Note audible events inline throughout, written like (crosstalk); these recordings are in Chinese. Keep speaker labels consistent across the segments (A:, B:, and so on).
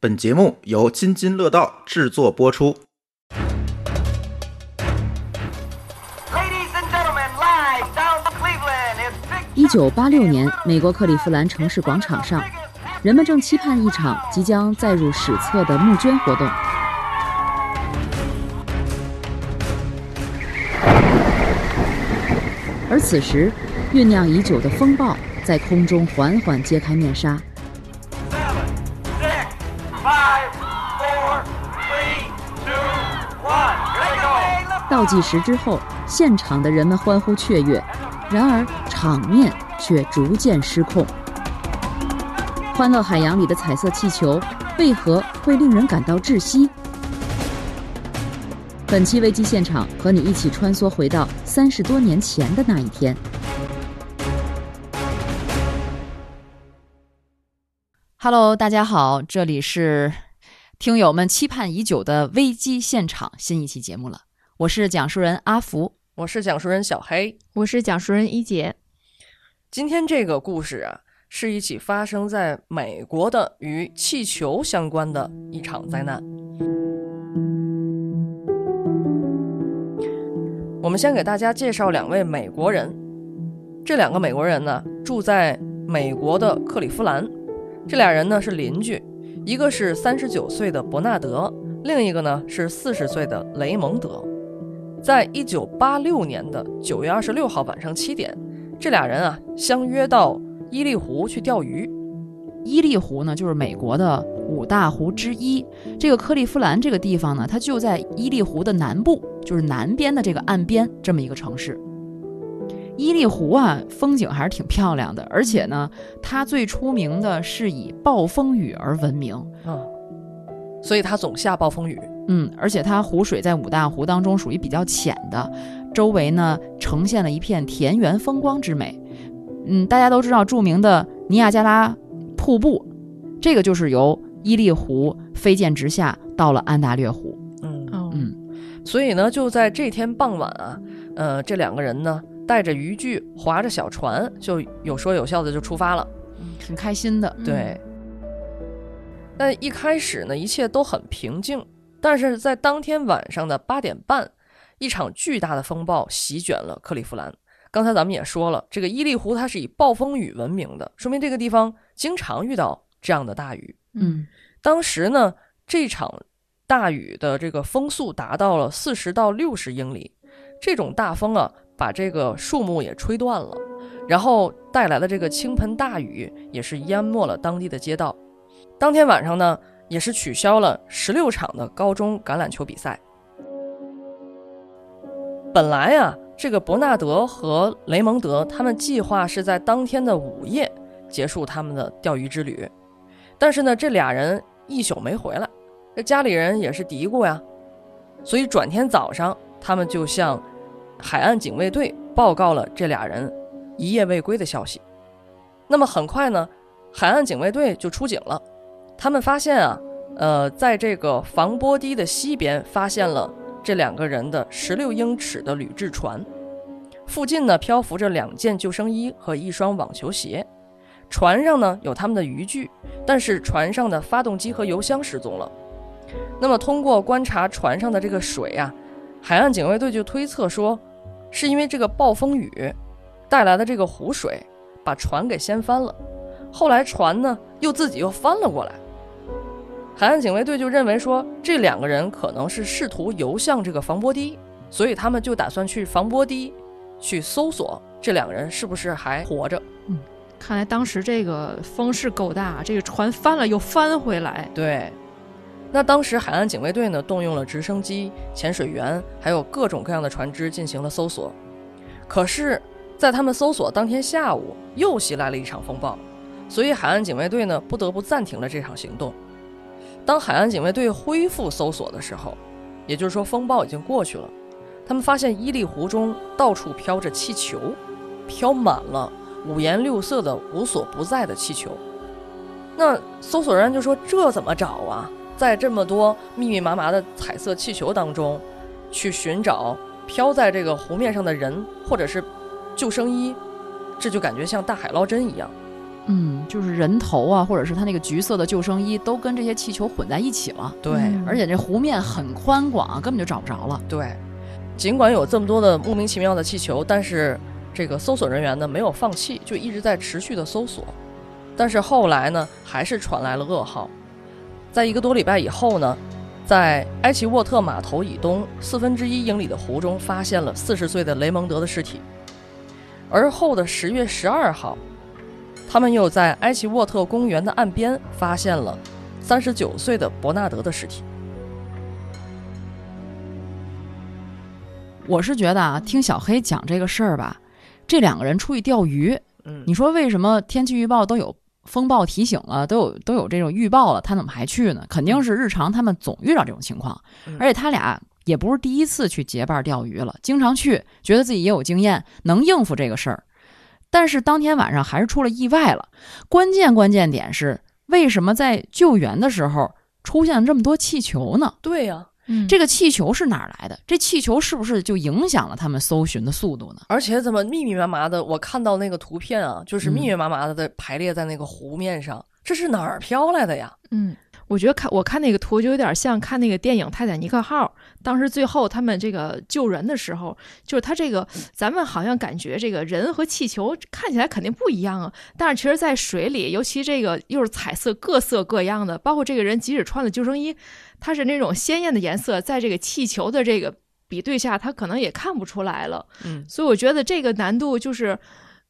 A: 本节目由津津乐道制作播出。
B: Ladies and gentlemen, live down from Cleveland, Big
C: 一九八六年，美国克利夫兰城市广场上，人们正期盼一场即将载入史册的募捐活动。而此时，酝酿已久的风暴在空中缓缓揭开面纱。倒计时之后，现场的人们欢呼雀跃，然而场面却逐渐失控。欢乐海洋里的彩色气球为何会令人感到窒息？本期危机现场和你一起穿梭回到三十多年前的那一天。
D: Hello，大家好，这里是听友们期盼已久的危机现场新一期节目了。我是讲述人阿福。
E: 我是讲述人小黑。
F: 我是讲述人一姐。
E: 今天这个故事啊，是一起发生在美国的与气球相关的一场灾难。我们先给大家介绍两位美国人，这两个美国人呢住在美国的克利夫兰，这俩人呢是邻居，一个是三十九岁的伯纳德，另一个呢是四十岁的雷蒙德。在一九八六年的九月二十六号晚上七点，这俩人啊相约到伊利湖去钓鱼。
D: 伊利湖呢，就是美国的五大湖之一。这个克利夫兰这个地方呢，它就在伊利湖的南部，就是南边的这个岸边这么一个城市。伊利湖啊，风景还是挺漂亮的，而且呢，它最出名的是以暴风雨而闻名。
E: 嗯，所以它总下暴风雨。
D: 嗯，而且它湖水在五大湖当中属于比较浅的，周围呢呈现了一片田园风光之美。嗯，大家都知道著名的尼亚加拉瀑布，这个就是由伊利湖飞溅直下到了安大略湖。
E: 嗯
F: 哦
D: 嗯，
E: 所以呢，就在这天傍晚啊，呃，这两个人呢带着渔具，划着小船，就有说有笑的就出发了。
D: 挺开心的。
E: 对。但一开始呢，一切都很平静，但是在当天晚上的八点半，一场巨大的风暴席卷了克利夫兰。刚才咱们也说了，这个伊利湖它是以暴风雨闻名的，说明这个地方经常遇到这样的大雨。
D: 嗯
E: 当时呢，这场大雨的这个风速达到了四十到六十英里，这种大风啊，把这个树木也吹断了，然后带来的这个倾盆大雨也是淹没了当地的街道。当天晚上呢，也是取消了十六场的高中橄榄球比赛。本来啊，这个伯纳德和雷蒙德他们计划是在当天的午夜结束他们的钓鱼之旅，但是呢，这俩人一宿没回来，这家里人也是嘀咕呀，所以转天早上，他们就向海岸警卫队报告了这俩人一夜未归的消息。那么很快呢，海岸警卫队就出警了，他们发现啊，呃，在这个防波堤的西边发现了这两个人的十六英尺的铝制船，附近呢漂浮着两件救生衣和一双网球鞋。船上呢有他们的渔具，但是船上的发动机和油箱失踪了。那么通过观察船上的这个水啊，海岸警卫队就推测说，是因为这个暴风雨带来的这个湖水把船给掀翻了。后来船呢又自己又翻了过来。海岸警卫队就认为说，这两个人可能是试图游向这个防波堤，所以他们就打算去防波堤去搜索这两个人是不是还活着。
F: 嗯看来当时这个风势够大，这个船翻了又翻回来。
E: 对，那当时海岸警卫队呢，动用了直升机、潜水员，还有各种各样的船只进行了搜索。可是，在他们搜索当天下午，又袭来了一场风暴，所以海岸警卫队呢，不得不暂停了这场行动。当海岸警卫队恢复搜索的时候，也就是说风暴已经过去了，他们发现伊利湖中到处飘着气球，飘满了五颜六色的无所不在的气球。那搜索人员就说：“这怎么找啊？在这么多密密麻麻的彩色气球当中，去寻找飘在这个湖面上的人或者是救生衣，这就感觉像大海捞针一样。
D: 嗯，就是人头啊，或者是他那个橘色的救生衣，都跟这些气球混在一起了。
E: 对，
F: 嗯
D: 而且这湖面很宽广，根本就找不着了。
E: 对，尽管有这么多的莫名其妙的气球，但是这个搜索人员呢没有放弃，就一直在持续的搜索。但是后来呢，还是传来了噩耗，在一个多礼拜以后呢，在埃奇沃特码头以东四分之一英里的湖中发现了四十岁的雷蒙德的尸体。而后的十月十二号，他们又在埃奇沃特公园的岸边发现了三十九岁的伯纳德的尸体。
D: 我是觉得啊，听小黑讲这个事儿吧，这两个人出去钓鱼，
E: 嗯，
D: 你说为什么天气预报都有风暴提醒了，都有都有这种预报了，他怎么还去呢？肯定是日常他们总遇到这种情况，
E: 嗯
D: 而且他俩也不是第一次去结伴钓鱼了，经常去，觉得自己也有经验，能应付这个事儿。但是当天晚上还是出了意外了，关键关键点是为什么在救援的时候出现了这么多气球呢？
E: 对呀、
F: 嗯，
D: 这个气球是哪儿来的？这气球是不是就影响了他们搜寻的速度呢？
E: 而且怎么密密麻麻的？我看到那个图片啊，就是
D: 嗯
E: 密密麻麻的排列在那个湖面上，这是哪儿飘来的呀？
F: 嗯，我觉得看我看那个图就有点像看那个电影《泰坦尼克号》，当时最后他们这个救人的时候，就是他这个咱们好像感觉这个人和气球看起来肯定不一样啊，但是其实，在水里，尤其这个又是彩色各色各样的，包括这个人即使穿了救生衣，他是那种鲜艳的颜色，在这个气球的这个比对下，他可能也看不出来了。
E: 嗯，
F: 所以我觉得这个难度就是，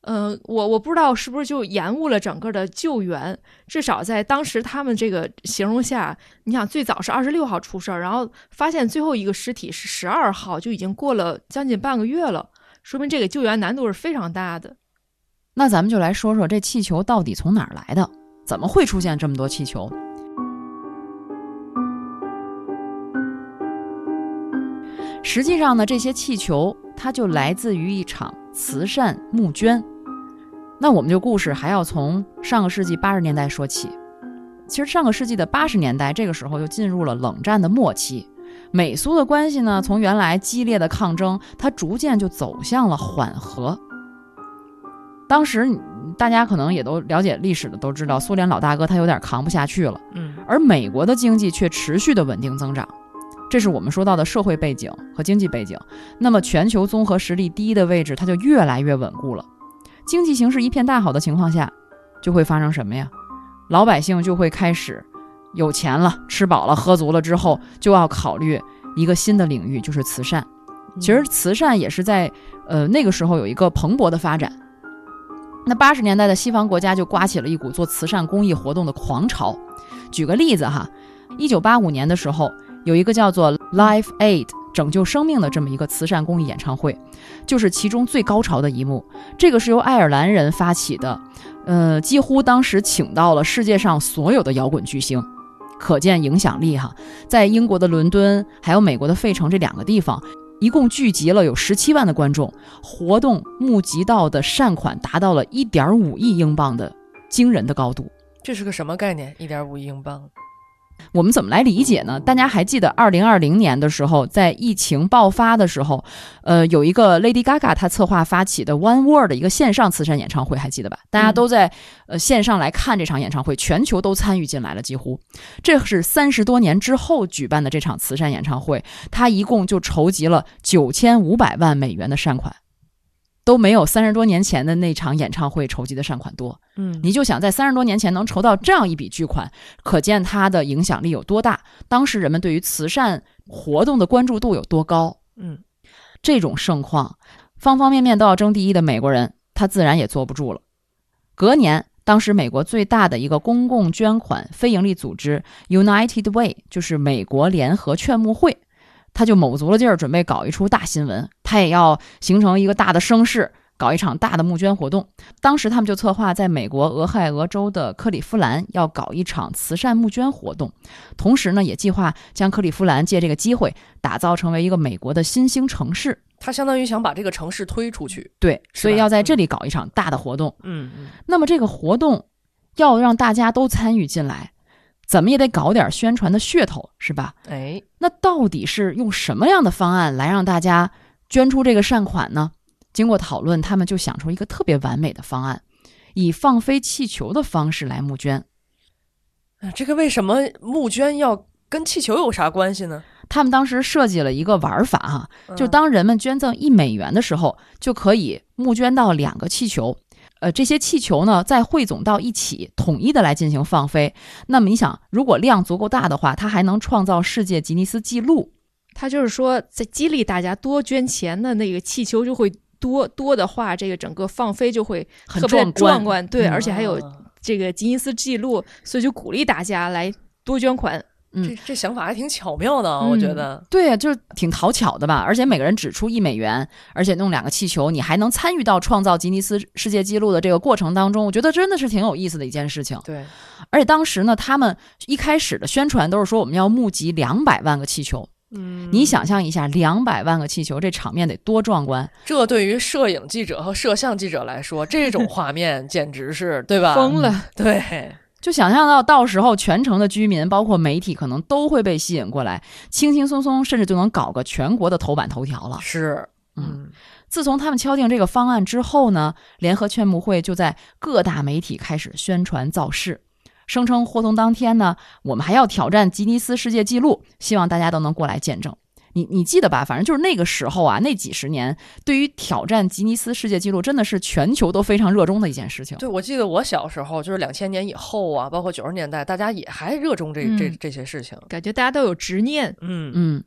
F: 呃，我我不知道是不是就延误了整个的救援。至少在当时他们这个形容下，你想最早是二十六号出事儿，然后发现最后一个尸体是十二号，就已经过了将近半个月了，说明这个救援难度是非常大的。
D: 那咱们就来说说这气球到底从哪儿来的？怎么会出现这么多气球？实际上呢，这些气球它就来自于一场慈善募捐。那我们这故事还要从上个世纪八十年代说起。其实上个世纪的八十年代，这个时候就进入了冷战的末期，美苏的关系呢，从原来激烈的抗争，它逐渐就走向了缓和。当时大家可能也都了解历史的，都知道苏联老大哥他有点扛不下去了，
E: 嗯
D: 而美国的经济却持续的稳定增长，这是我们说到的社会背景和经济背景。那么全球综合实力第一的位置，它就越来越稳固了。经济形势一片大好的情况下，就会发生什么呀？老百姓就会开始有钱了，吃饱了喝足了之后，就要考虑一个新的领域，就是慈善。其实慈善也是在呃那个时候有一个蓬勃的发展。那八十年代的西方国家就刮起了一股做慈善公益活动的狂潮。举个例子哈，一九八五年的时候，有一个叫做 Life Aid 拯救生命的这么一个慈善公益演唱会，就是其中最高潮的一幕。这个是由爱尔兰人发起的，呃，几乎当时请到了世界上所有的摇滚巨星，可见影响力哈。在英国的伦敦还有美国的费城这两个地方。一共聚集了有十七万的观众，活动募集到的善款达到了一点五亿英镑的惊人的高度。
E: 这是个什么概念？一点五亿英镑？
D: 我们怎么来理解呢？大家还记得二零二零年的时候，在疫情爆发的时候，呃，有一个 Lady Gaga 她策划发起的 One World 的一个线上慈善演唱会，还记得吧？大家都在呃线上来看这场演唱会，全球都参与进来了，几乎。这是三十多年之后举办的这场慈善演唱会，它一共就筹集了九千五百万美元的善款。都没有三十多年前的那场演唱会筹集的善款多。
E: 嗯
D: 你就想在三十多年前能筹到这样一笔巨款，可见它的影响力有多大，当时人们对于慈善活动的关注度有多高。
E: 嗯，
D: 这种盛况，方方面面都要争第一的美国人，他自然也坐不住了。隔年，当时美国最大的一个公共捐款非营利组织 United Way，就是美国联合劝募会，他就卯足了劲儿，准备搞一出大新闻，他也要形成一个大的声势，搞一场大的募捐活动。当时他们就策划在美国俄亥俄州的克利夫兰要搞一场慈善募捐活动，同时呢，也计划将克利夫兰借这个机会打造成为一个美国的新兴城市。
E: 他相当于想把这个城市推出去。
D: 对，所以要在这里搞一场大的活动。
E: 嗯嗯
D: 那么这个活动要让大家都参与进来，怎么也得搞点宣传的噱头，是吧？
E: 哎，
D: 那到底是用什么样的方案来让大家捐出这个善款呢？经过讨论，他们就想出一个特别完美的方案，以放飞气球的方式来募捐。
E: 呃这个为什么募捐要跟气球有啥关系呢？
D: 他们当时设计了一个玩法哈、就
E: 嗯
D: 当人们捐赠一美元的时候，就可以募捐到两个气球。呃，这些气球呢，再汇总到一起，统一的来进行放飞。那么你想，如果量足够大的话，它还能创造世界吉尼斯纪录。
F: 他就是说，在激励大家多捐钱的那个气球就会多多的话，这个整个放飞就会
D: 很
F: 特别
D: 壮观
F: 壮观，对，
D: 嗯
F: 而且还有
E: 啊
F: 这个吉尼斯纪录，所以就鼓励大家来多捐款。
E: 这这想法还挺巧妙的我觉得。
D: 对呀、就是挺讨巧的吧？而且每个人只出一美元，而且弄两个气球，你还能参与到创造吉尼斯世界纪录的这个过程当中，我觉得真的是挺有意思的一件事情。
E: 对，
D: 而且当时呢，他们一开始的宣传都是说我们要募集两百万个气球。
E: 嗯
D: 你想象一下，两百万个气球，这场面得多壮观！
E: 这对于摄影记者和摄像记者来说，这种画面简直是对吧？
F: 疯了，
E: 对，
D: 就想象到到时候全城的居民，包括媒体，可能都会被吸引过来，轻轻松松，甚至就能搞个全国的头版头条了。
E: 是，
D: 嗯
E: 嗯，
D: 自从他们敲定这个方案之后呢，联合劝募会就在各大媒体开始宣传造势，声称活动当天呢，我们还要挑战吉尼斯世界纪录，希望大家都能过来见证。你你记得吧？反正就是那个时候啊，那几十年，对于挑战吉尼斯世界纪录，真的是全球都非常热衷的一件事情。
E: 对，我记得我小时候，就是两千年以后啊，包括九十年代，大家也还热衷这、这
F: 嗯
E: 这些事情。
F: 感觉大家都有执念。
E: 嗯
D: 嗯，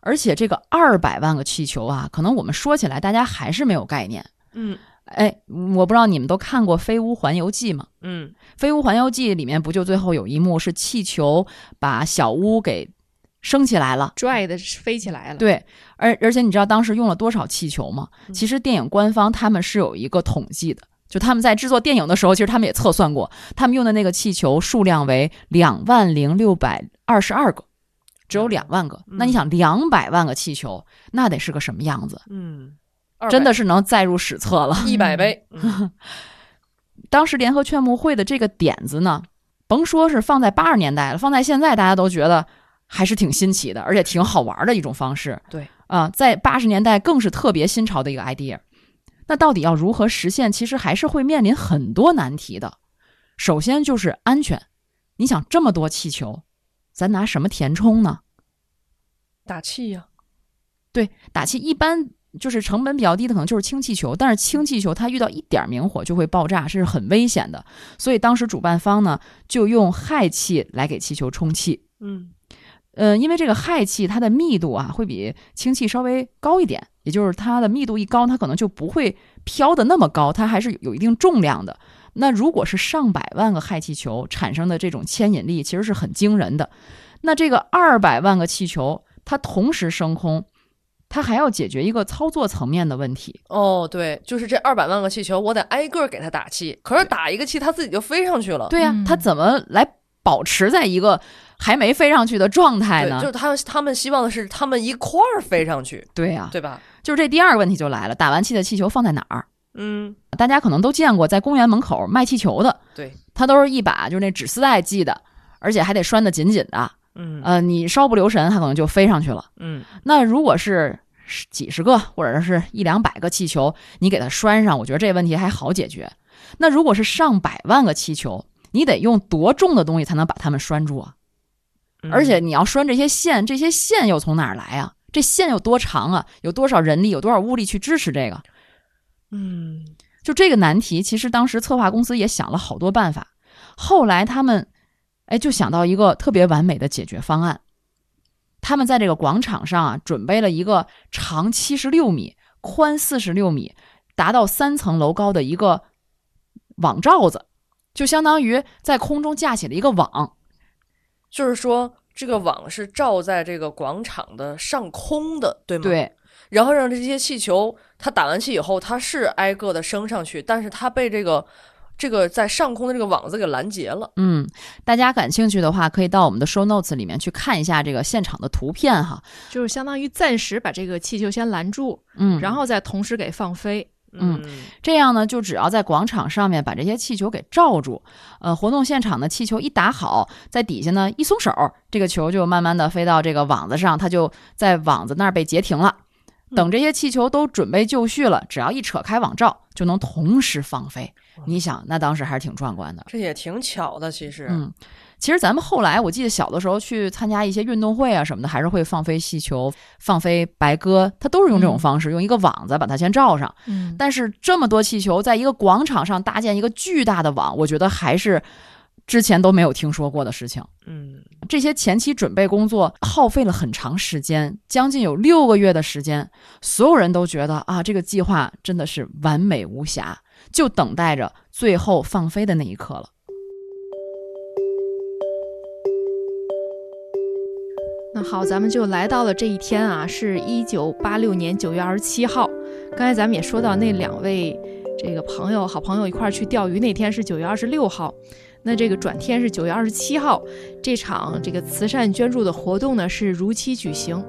D: 而且这个二百万个气球啊，可能我们说起来大家还是没有概念。
E: 嗯
D: 哎，我不知道你们都看过《飞屋环游记》吗？
E: 嗯，《
D: 飞屋环游记》里面不就最后有一幕是气球把小屋给升起来了？
F: 拽的飞起来了，
D: 对，而而且你知道当时用了多少气球吗？其实电影官方他们是有一个统计的，就他们在制作电影的时候，其实他们也测算过，他们用的那个气球数量为两万零六百二十二个，只有两万个。那你想，两百万个气球，那得是个什么样子？
E: 嗯，
D: 真的是能载入史册了。
E: 一百 (laughs) 倍。嗯
D: 当时联合劝募会的这个点子呢，甭说是放在八十年代了，放在现在大家都觉得还是挺新奇的，而且挺好玩的一种方式。
E: 对
D: 啊、在八十年代更是特别新潮的一个 idea。那到底要如何实现？其实还是会面临很多难题的。首先就是安全，你想这么多气球，咱拿什么填充呢？
E: 打气呀、
D: 对，打气一般就是成本比较低的，可能就是氢气球，但是氢气球它遇到一点明火就会爆炸，是很危险的。所以当时主办方呢就用氦气来给气球充气。
E: 嗯
D: 呃，因为这个氦气它的密度啊会比氢气稍微高一点，也就是它的密度一高，它可能就不会飘的那么高，它还是有一定重量的。那如果是上百万个氦气球产生的这种牵引力，其实是很惊人的。那这个二百万个气球，它同时升空，它还要解决一个操作层面的问题。
E: 哦，对，就是这二百万个气球，我得挨个儿给它打气。可是打一个气，它自己就飞上去了。
D: 对呀、
F: 嗯
D: 它怎么来保持在一个还没飞上去的状态，呢？
E: 就是他他们希望的是他们一块儿飞上去，
D: 对呀、
E: 对吧？
D: 就是这第二个问题就来了：打完气的气球放在哪儿？
E: 嗯，
D: 大家可能都见过，在公园门口卖气球的，
E: 对，
D: 它都是一把就是那纸丝带系的，而且还得拴得紧紧的。
E: 嗯
D: 呃，你稍不留神，它可能就飞上去了。
E: 嗯
D: 那如果是十几十个或者是一两百个气球，你给它拴上，我觉得这问题还好解决。那如果是上百万个气球，你得用多重的东西才能把它们拴住啊？
E: 嗯
D: 而且你要拴这些线，这些线又从哪儿来啊？这线有多长啊？有多少人力？有多少物力去支持这个？
E: 嗯
D: 就这个难题，其实当时策划公司也想了好多办法，后来他们，哎，就想到一个特别完美的解决方案。他们在这个广场上啊，准备了一个长七十六米、宽四十六米、达到三层楼高的一个网罩子，就相当于在空中架起了一个网。
E: 就是说这个网是罩在这个广场的上空的，对吗？。
D: 对，
E: 然后让这些气球，它打完气以后，它是挨个的升上去，但是它被这个这个在上空的这个网子给拦截了。
D: 嗯，大家感兴趣的话，可以到我们的 show notes 里面去看一下这个现场的图片哈。
F: 就是相当于暂时把这个气球先拦住，
D: 嗯，
F: 然后再同时给放飞。
D: 嗯这样呢，就只要在广场上面把这些气球给罩住，呃，活动现场的气球一打好，在底下呢一松手，这个球就慢慢的飞到这个网子上，它就在网子那儿被截停了。等这些气球都准备就绪了，只要一扯开网罩，就能同时放飞。你想，那当时还是挺壮观的。
E: 这也挺巧的，其实，
D: 嗯，其实咱们后来，我记得小的时候去参加一些运动会啊什么的，还是会放飞气球、放飞白鸽，它都是用这种
F: 嗯
D: 方式，用一个网子把它先罩上。
F: 嗯，
D: 但是这么多气球在一个广场上搭建一个巨大的网，我觉得还是之前都没有听说过的事情。
E: 嗯，
D: 这些前期准备工作耗费了很长时间，将近有六个月的时间，所有人都觉得啊，这个计划真的是完美无瑕，就等待着最后放飞的那一刻了。
F: 好，咱们就来到了这一天啊，是一九八六年九月二十七号。刚才咱们也说到那两位这个朋友、好朋友一块儿去钓鱼，那天是九月二十六号。那这个转天是九月二十七号，这场这个慈善捐助的活动呢是如期举行。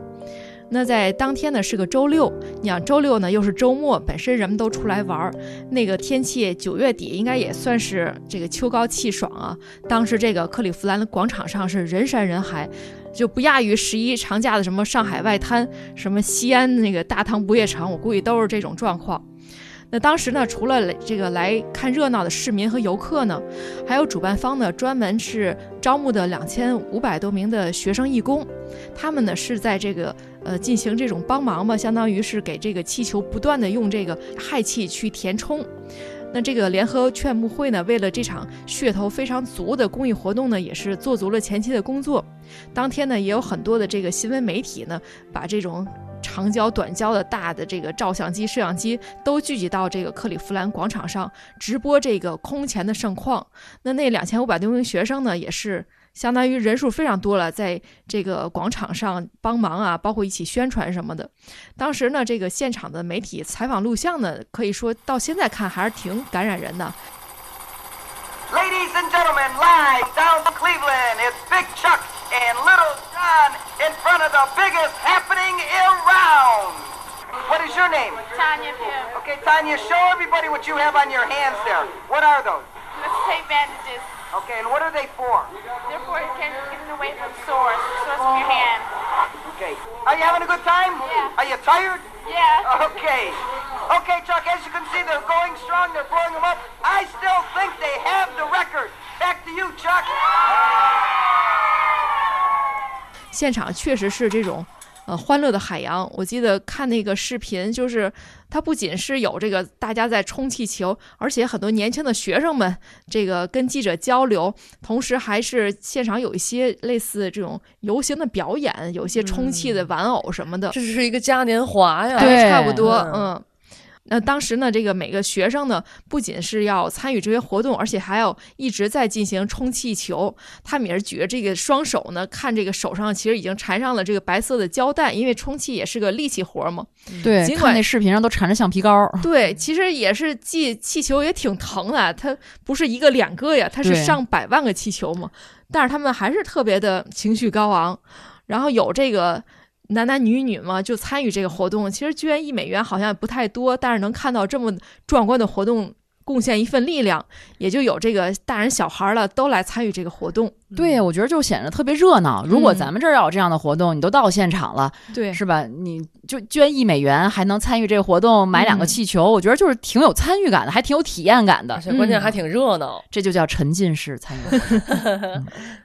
F: 那在当天呢是个周六，你想周六呢又是周末，本身人们都出来玩儿，那个天气九月底应该也算是这个秋高气爽啊。当时这个克利夫兰的广场上是人山人海，就不亚于十一长假的什么上海外滩、什么西安那个大唐不夜城，我估计都是这种状况。那当时呢，除了这个来看热闹的市民和游客呢，还有主办方呢专门是招募的两千五百多名的学生义工，他们呢是在这个呃进行这种帮忙嘛，相当于是给这个气球不断的用这个氦气去填充。那这个联合劝募会呢，为了这场噱头非常足的公益活动呢，也是做足了前期的工作。当天呢，也有很多的这个新闻媒体呢，把这种长焦、短焦的大的这个照相机、摄像机都聚集到这个克利夫兰广场上，直播这个空前的盛况。那那两千五百多名学生呢，也是相当于人数非常多了，在这个广场上帮忙啊，包括一起宣传什么的。当时呢，这个现场的媒体采访录像呢，可以说到现在看还是挺感染人的。
B: Ladies and gentlemen, live down from Cleveland, it's Big Chuck and Little John in front of the biggest happening around. What is your name?
G: Tanya Pim.
B: Okay, Tanya, show everybody what you have on your hands there. What are those?
G: Let's take bandages.
B: Okay, and what are they for?
G: Therefore, it can get it away from sores, sores from your hand.
B: Okay. Are you having a good time?
G: Yeah.
B: Are you tired?
G: Yeah.
B: Okay. Okay, Chuck, as you can see, they're going strong. They're blowing them up. I still think they have the record. Back to you, Chuck.
F: 现场确实是这种 呃欢乐的海洋。我记得看那个视频，就是它不仅是有这个大家在充气球，而且很多年轻的学生们这个跟记者交流，同时还是现场有一些类似这种游行的表演，有一些充气的玩偶什么的。
E: 这是一个嘉年华呀，
D: 对
F: 哎差不多，
E: 嗯
F: 嗯。那当时呢，这个每个学生呢，不仅是要参与这些活动，而且还要一直在进行充气球。他们也是举着这个双手呢，看这个手上其实已经缠上了这个白色的胶带，因为充气也是个力气活嘛。
D: 对，
F: 尽管
D: 看那视频上都缠着橡皮膏。
F: 对，其实也是系气球也挺疼的，它不是一个两个呀，它是上百万个气球嘛。但是他们还是特别的情绪高昂，然后有这个男男女女嘛，就参与这个活动。其实捐一美元好像不太多，但是能看到这么壮观的活动，贡献一份力量，也就有这个大人小孩了都来参与这个活动。
D: 对，我觉得就显得特别热闹。如果
F: 嗯
D: 咱们这儿要有这样的活动，你都到现场了，
F: 对
D: 是吧？你就捐一美元，还能参与这个活动，买两个
F: 嗯
D: 气球，我觉得就是挺有参与感的，还挺有体验感的
E: 而。且关键
F: 嗯
E: 还挺热闹。
D: 这就叫沉浸式参与。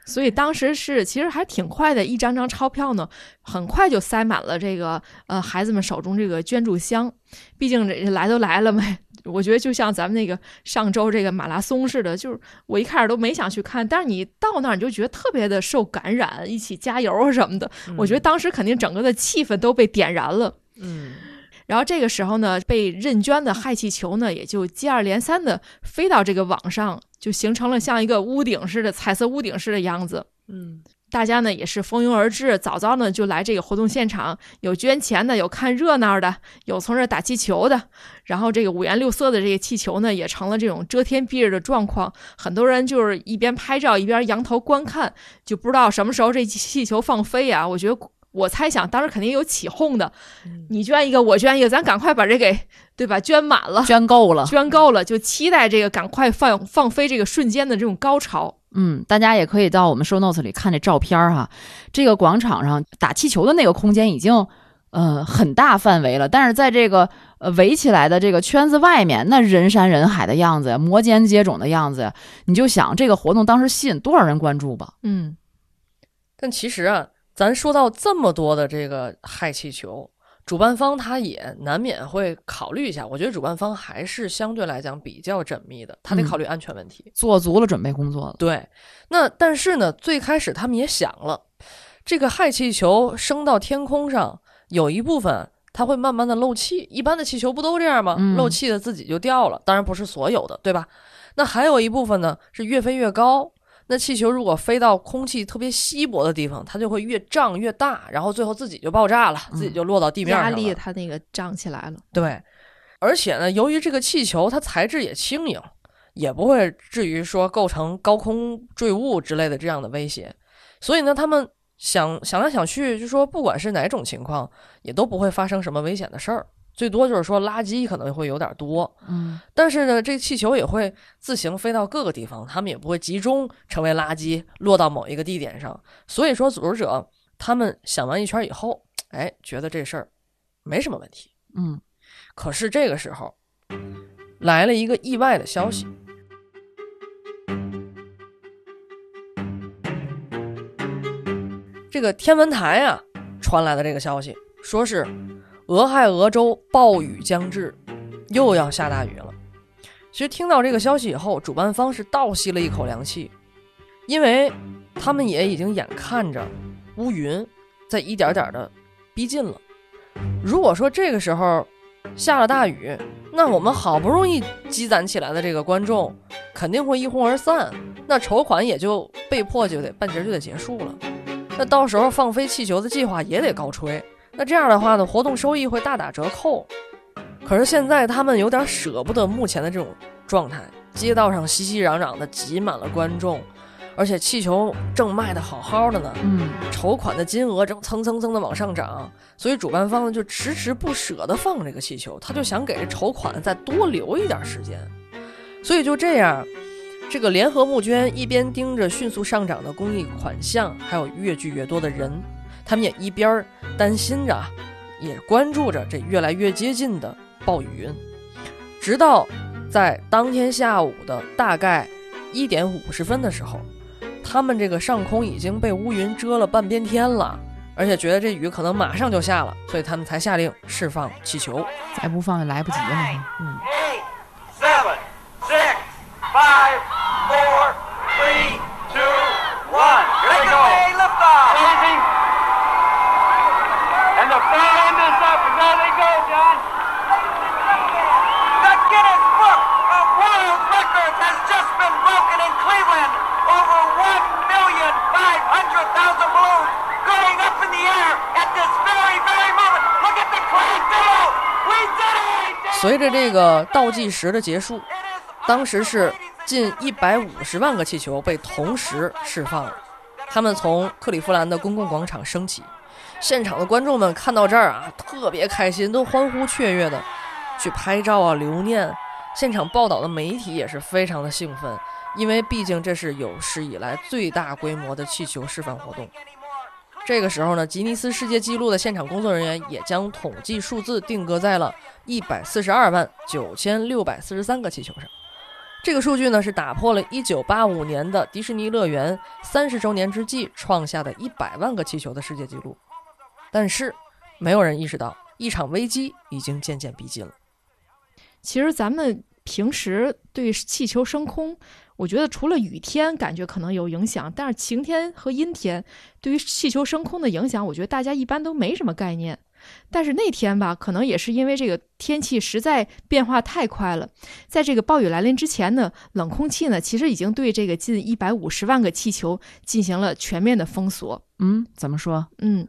F: 所以当时是其实还挺快的，一张张钞票呢，很快就塞满了这个呃孩子们手中这个捐助箱。毕竟这来都来了嘛，我觉得就像咱们那个上周这个马拉松似的，就是我一开始都没想去看，但是你到那儿你就觉得特别的受感染，一起加油啊什么的。我觉得当时肯定整个的气氛都被点燃了。
E: 嗯，
F: 然后这个时候呢，被认捐的氦气球呢，也就接二连三的飞到这个网上，就形成了像一个屋顶似的彩色屋顶似的样子。
E: 嗯，
F: 大家呢也是蜂拥而至，早早呢就来这个活动现场，有捐钱的，有看热闹的，有从这儿打气球的。然后这个五颜六色的这个气球呢，也成了这种遮天蔽日的状况。很多人就是一边拍照一边仰头观看，就不知道什么时候这气球放飞啊。我觉得。我猜想，当时肯定有起哄的，你捐一个，我捐一个，咱赶快把这给，对吧？捐满了，
D: 捐够了。
F: 捐够了，就期待这个赶快放放飞这个瞬间的这种高潮。
D: 嗯，大家也可以到我们 show notes 里看这照片儿哈。这个广场上打气球的那个空间已经呃很大范围了，但是在这个呃围起来的这个圈子外面，那人山人海的样子呀，摩肩接踵的样子呀，你就想这个活动当时吸引多少人关注吧？
F: 嗯，
E: 但其实啊，咱说到这么多的这个氦气球，主办方他也难免会考虑一下。我觉得主办方还是相对来讲比较缜密的，他得
D: 嗯
E: 考虑安全问题。
D: 做足了准备工作了。
E: 对，那但是呢，最开始他们也想了，这个氦气球升到天空上，有一部分它会慢慢的漏气。一般的气球不都这样吗？
D: 嗯
E: 漏气的自己就掉了，当然不是所有的，对吧？那还有一部分呢，是越飞越高。那气球如果飞到空气特别稀薄的地方，它就会越胀越大，然后最后自己就爆炸了，自己就落到地面上了。
F: 压力它那个胀起来了。
E: 对，而且呢，由于这个气球它材质也轻盈，也不会至于说构成高空坠物之类的这样的威胁，所以呢，他们想想来想去，就说不管是哪种情况，也都不会发生什么危险的事儿，最多就是说垃圾可能会有点多，
D: 嗯，
E: 但是呢，这气球也会自行飞到各个地方，他们也不会集中成为垃圾落到某一个地点上。所以说，组织者他们想完一圈以后，(tsk) 哎，觉得这事儿没什么问题。
D: 嗯，
E: 可是这个时候，来了一个意外的消息。这个天文台啊传来的这个消息，说是俄亥俄州暴雨将至，又要下大雨了。其实听到这个消息以后，主办方是倒吸了一口凉气，因为他们也已经眼看着乌云在一点点的逼近了。如果说这个时候下了大雨，那我们好不容易积攒起来的这个观众肯定会一哄而散，那筹款也就被迫就得半截就得结束了。那到时候放飞气球的计划也得高吹，那这样的话呢，活动收益会大打折扣。可是现在他们有点舍不得目前的这种状态，街道上熙熙攘攘的挤满了观众，而且气球正卖的好好的呢，
D: 嗯，
E: 筹款的金额正蹭蹭蹭的往上涨，所以主办方呢就迟迟不舍得放这个气球，他就想给这筹款再多留一点时间。所以就这样，这个联合募捐一边盯着迅速上涨的公益款项，还有越聚越多的人，他们也一边儿担心着，也关注着这越来越接近的暴雨云，直到在当天下午的大概一点五十分的时候。他们这个上空已经被乌云遮了半边天了，而且觉得这雨可能马上就下了，所以他们才下令释放气球。
D: 再不放就来不及了。嗯
B: ，Eight, seven, six, five, four, three, two, one. Here we go. Lift off. Easy. And the front
E: 随着这个倒计时的结束，当时是近一百五十万个气球被同时释放了，他们从克利夫兰的公共广场升起。现场的观众们看到这儿啊，特别开心，都欢呼雀跃的去拍照啊留念。现场报道的媒体也是非常的兴奋，因为毕竟这是有史以来最大规模的气球释放活动。这个时候呢，吉尼斯世界纪录的现场工作人员也将统计数字定格在了一百四十二万九千六百四十三个气球上。这个数据呢是打破了1985年的迪士尼乐园三十周年之际创下的一百万个气球的世界纪录。但是，没有人意识到一场危机已经渐渐逼近了。
F: 其实咱们平时对气球升空，我觉得除了雨天感觉可能有影响，但是晴天和阴天对于气球升空的影响，我觉得大家一般都没什么概念。但是那天吧，可能也是因为这个天气实在变化太快了，在这个暴雨来临之前呢，冷空气呢其实已经对这个近一百五十万个气球进行了全面的封锁。
D: 嗯，怎么说？
F: 嗯，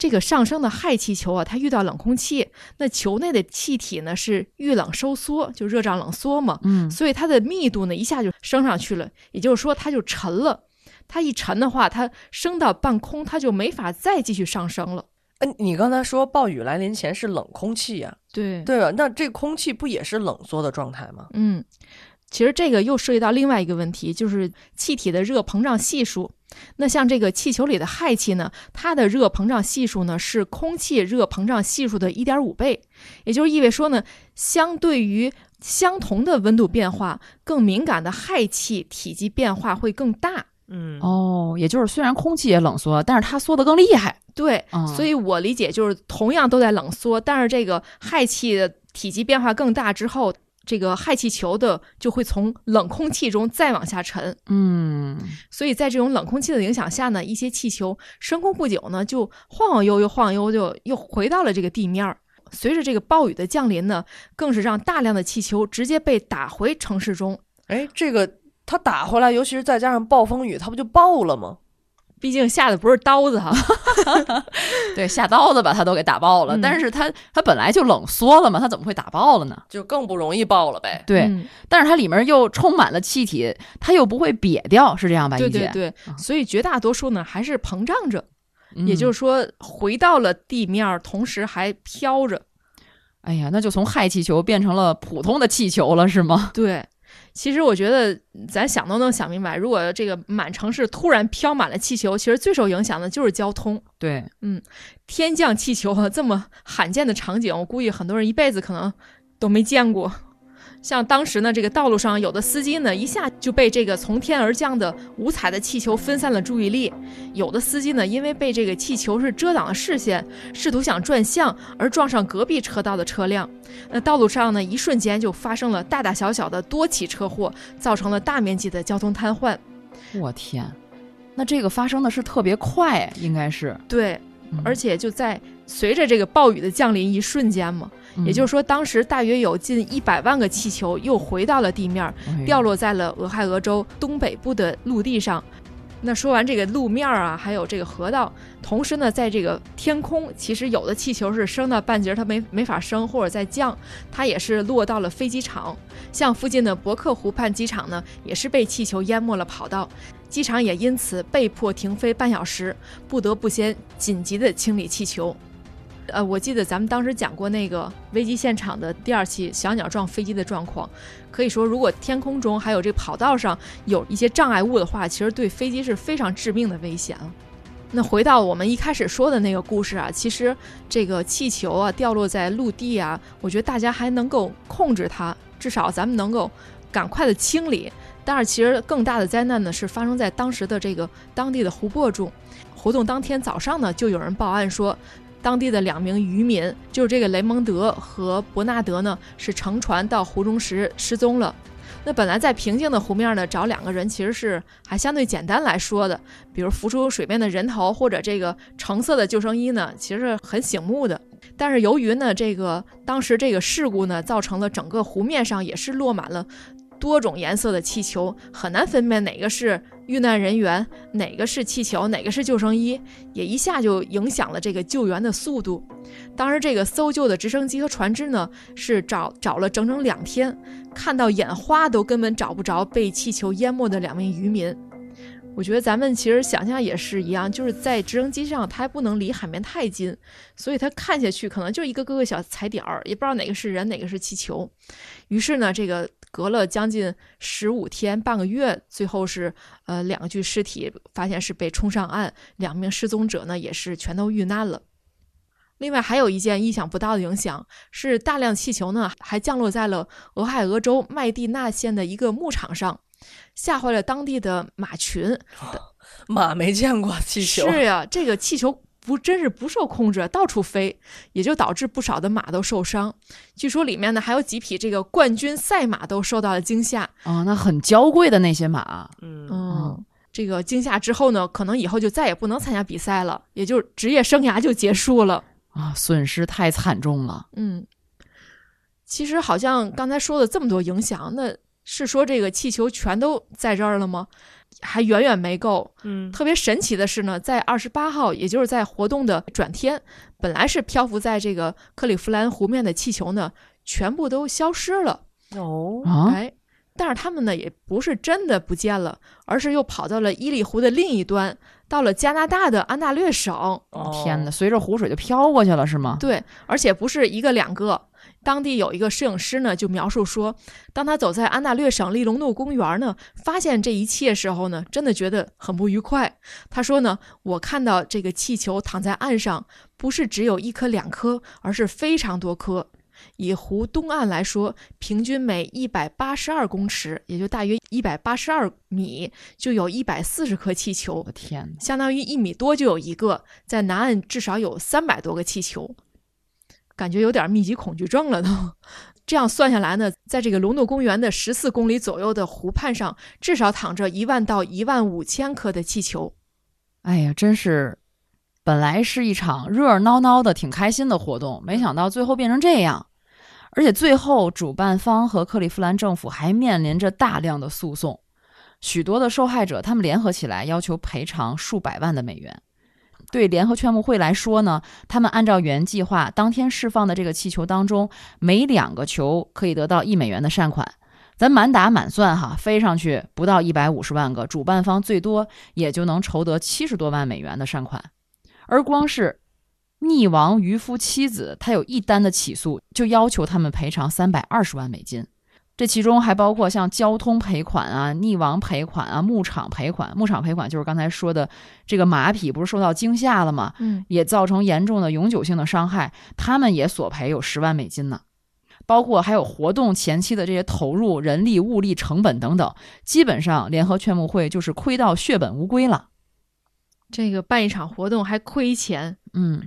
F: 这个上升的氦气球啊，它遇到冷空气，那球内的气体呢是遇冷收缩，就热胀冷缩嘛，
D: 嗯，
F: 所以它的密度呢一下就升上去了，也就是说它就沉了。它一沉的话，它升到半空，它就没法再继续上升了。
E: 哎，你刚才说暴雨来临前是冷空气呀、
F: 对
E: 对吧？那这空气不也是冷缩的状态吗？
F: 嗯，其实这个又涉及到另外一个问题，就是气体的热膨胀系数。那像这个气球里的氦气呢，它的热膨胀系数呢是空气热膨胀系数的一点五倍，也就是意味说呢，相对于相同的温度变化，更敏感的氦气体积变化会更大。
E: 嗯，
D: 哦，也就是虽然空气也冷缩，但是它缩得更厉害。
F: 对，
D: 嗯
F: 所以我理解就是同样都在冷缩，但是这个氦气的体积变化更大之后，这个氦气球的就会从冷空气中再往下沉。
D: 嗯，
F: 所以在这种冷空气的影响下呢，一些气球升空不久呢，就晃晃悠悠、晃悠悠，就又回到了这个地面儿。随着这个暴雨的降临呢，更是让大量的气球直接被打回城市中。
E: 哎，这个它打回来，尤其是再加上暴风雨，它不就爆了吗？
F: 毕竟下的不是刀子哈，(laughs)
D: 对，下刀子把它都给打爆了，
F: 嗯
D: 但是它它本来就冷缩了嘛，它怎么会打爆了呢？
E: 就更不容易爆了呗。
D: 对，
F: 嗯
D: 但是它里面又充满了气体，它又不会瘪掉，是这样吧？
F: 对对对，
D: 啊
F: 所以绝大多数呢还是膨胀着，
D: 嗯
F: 也就是说回到了地面儿，同时还飘着。
D: 哎呀，那就从氦气球变成了普通的气球了，是吗？
F: 对，其实我觉得咱想都能想明白，如果这个满城市突然飘满了气球，其实最受影响的就是交通。
D: 对，嗯
F: 天降气球啊，这么罕见的场景，我估计很多人一辈子可能都没见过。像当时呢，这个道路上有的司机呢，一下就被这个从天而降的五彩的气球分散了注意力；有的司机呢，因为被这个气球是遮挡了视线，试图想转向而撞上隔壁车道的车辆。那道路上呢，一瞬间就发生了大大小小的多起车祸，造成了大面积的交通瘫痪。
D: 我天，那这个发生的是特别快，应该是，
F: 对，
D: 嗯
F: 而且就在随着这个暴雨的降临一瞬间嘛，也就是说，当时大约有近一百万个气球又回到了地面，
D: 说
F: 掉落在了俄亥俄州东北部的陆地上。那说完这个路面啊，还有这个河道，同时呢，在这个天空，其实有的气球是升到半截儿它没没法升，或者在降，它也是落到了飞机场。像附近的伯克湖畔机场呢，也是被气球淹没了跑道，机场也因此被迫停飞半小时，不得不先紧急的清理气球。呃，我记得咱们当时讲过那个危机现场的第二期小鸟撞飞机的状况，可以说，如果天空中还有这个跑道上有一些障碍物的话，其实对飞机是非常致命的危险了。那回到我们一开始说的那个故事啊，其实这个气球啊掉落在陆地啊，我觉得大家还能够控制它，至少咱们能够赶快的清理。但是其实更大的灾难呢，是发生在当时的这个当地的湖泊中。活动当天早上呢，就有人报案说，当地的两名渔民，就是这个雷蒙德和伯纳德呢，是乘船到湖中时失踪了。那本来在平静的湖面呢，找两个人其实是还相对简单来说的，比如浮出水面的人头或者这个橙色的救生衣呢，其实很醒目的。但是由于呢，这个当时这个事故呢，造成了整个湖面上也是落满了多种颜色的气球，很难分辨哪个是遇难人员，哪个是气球，哪个是救生衣，也一下就影响了这个救援的速度。当时这个搜救的直升机和船只呢，是找找了整整两天，看到眼花都根本找不着被气球淹没的两名渔民。我觉得咱们其实想象也是一样，就是在直升机上，它还不能离海面太近，所以它看下去可能就一个个个小踩点儿，也不知道哪个是人，哪个是气球。于是呢，这个隔了将近十五天、半个月，最后是呃两具尸体发现是被冲上岸，两名失踪者呢也是全都遇难了。另外还有一件意想不到的影响是，大量气球呢还降落在了俄亥俄州麦地那县的一个牧场上，吓坏了当地的马群。
E: 马没见过气球，
F: 是呀，这个气球不真是不受控制，到处飞，也就导致不少的马都受伤。据说里面呢还有几匹这个冠军赛马都受到了惊吓。
D: 啊，那很娇贵的那些马，
E: 嗯，
F: 嗯，这个惊吓之后呢，可能以后就再也不能参加比赛了，也就职业生涯就结束了。
D: 啊，损失太惨重了。
F: 嗯，其实好像刚才说的这么多影响，那是说这个气球全都在这儿了吗？还远远没够。
E: 嗯，
F: 特别神奇的是呢，在二十八号，也就是在活动的转天，本来是漂浮在这个克利夫兰湖面的气球呢，全部都消失了。
E: 哦，
D: 啊，
F: 哎，但是他们呢也不是真的不见了，而是又跑到了伊利湖的另一端，到了加拿大的安大略省。
E: 哦
D: 天哪，随着湖水就飘过去了是吗？
F: 对，而且不是一个两个。当地有一个摄影师呢，就描述说，当他走在安大略省利隆诺公园呢，发现这一切时候呢，真的觉得很不愉快。他说呢，我看到这个气球躺在岸上，不是只有一颗两颗，而是非常多颗。以湖东岸来说，平均每一百八十二公尺，也就大约一百八十二米，就有一百四十颗气球
D: 我。的天哪！
F: 相当于一米多就有一个，在南岸至少有三百多个气球，感觉有点密集恐惧症了都。(laughs) 这样算下来呢，在这个龙诺公园的十四公里左右的湖畔上，至少躺着一万到一万五千颗的气球。
D: 哎呀，真是，本来是一场热热闹闹的、挺开心的活动，没想到最后变成这样。而且最后，主办方和克利夫兰政府还面临着大量的诉讼，许多的受害者他们联合起来要求赔偿数百万的美元。对联合劝募会来说呢，他们按照原计划当天释放的这个气球当中，每两个球可以得到一美元的善款。咱满打满算哈，飞上去不到一百五十万个，主办方最多也就能筹得七十多万美元的善款。而光是溺亡渔夫妻子，他有一单的起诉，就要求他们赔偿三百二十万美金。这其中还包括像交通赔款啊、溺亡赔款啊、牧场赔款。牧场赔款就是刚才说的这个马匹不是受到惊吓了吗？
F: 嗯，
D: 也造成严重的永久性的伤害，他们也索赔有十万美金呢。包括还有活动前期的这些投入、人力、物力成本等等，基本上联合劝募会就是亏到血本无归了。
F: 这个办一场活动还亏钱。
D: 嗯，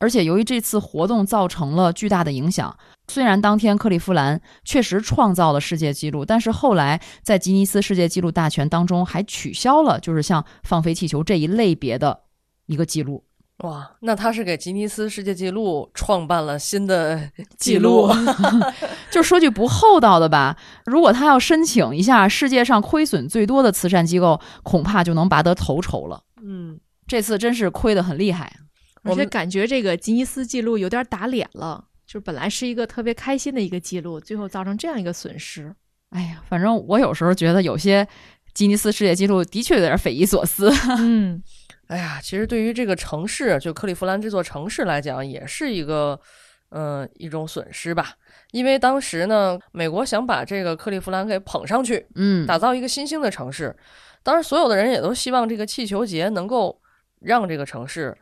D: 而且由于这次活动造成了巨大的影响，虽然当天克利夫兰确实创造了世界纪录，但是后来在吉尼斯世界纪录大全当中还取消了，就是像放飞气球这一类别的一个记录。
E: 哇，那他是给吉尼斯世界纪录创办了新的
D: 记录 (laughs) 就说句不厚道的吧，如果他要申请一下世界上亏损最多的慈善机构，恐怕就能拔得头筹了。
E: 嗯，
D: 这次真是亏得很厉害。
F: 而且感觉这个吉尼斯纪录有点打脸了，就是本来是一个特别开心的一个记录，最后造成这样一个损失。
D: 哎呀，反正我有时候觉得有些吉尼斯世界纪录的确有点匪夷所思。
F: 嗯，
E: 哎呀，其实对于这个城市，就克利夫兰这座城市来讲，也是一个，嗯、一种损失吧。因为当时呢，美国想把这个克利夫兰给捧上去，
D: 嗯，
E: 打造一个新兴的城市。当然，所有的人也都希望这个气球节能够让这个城市，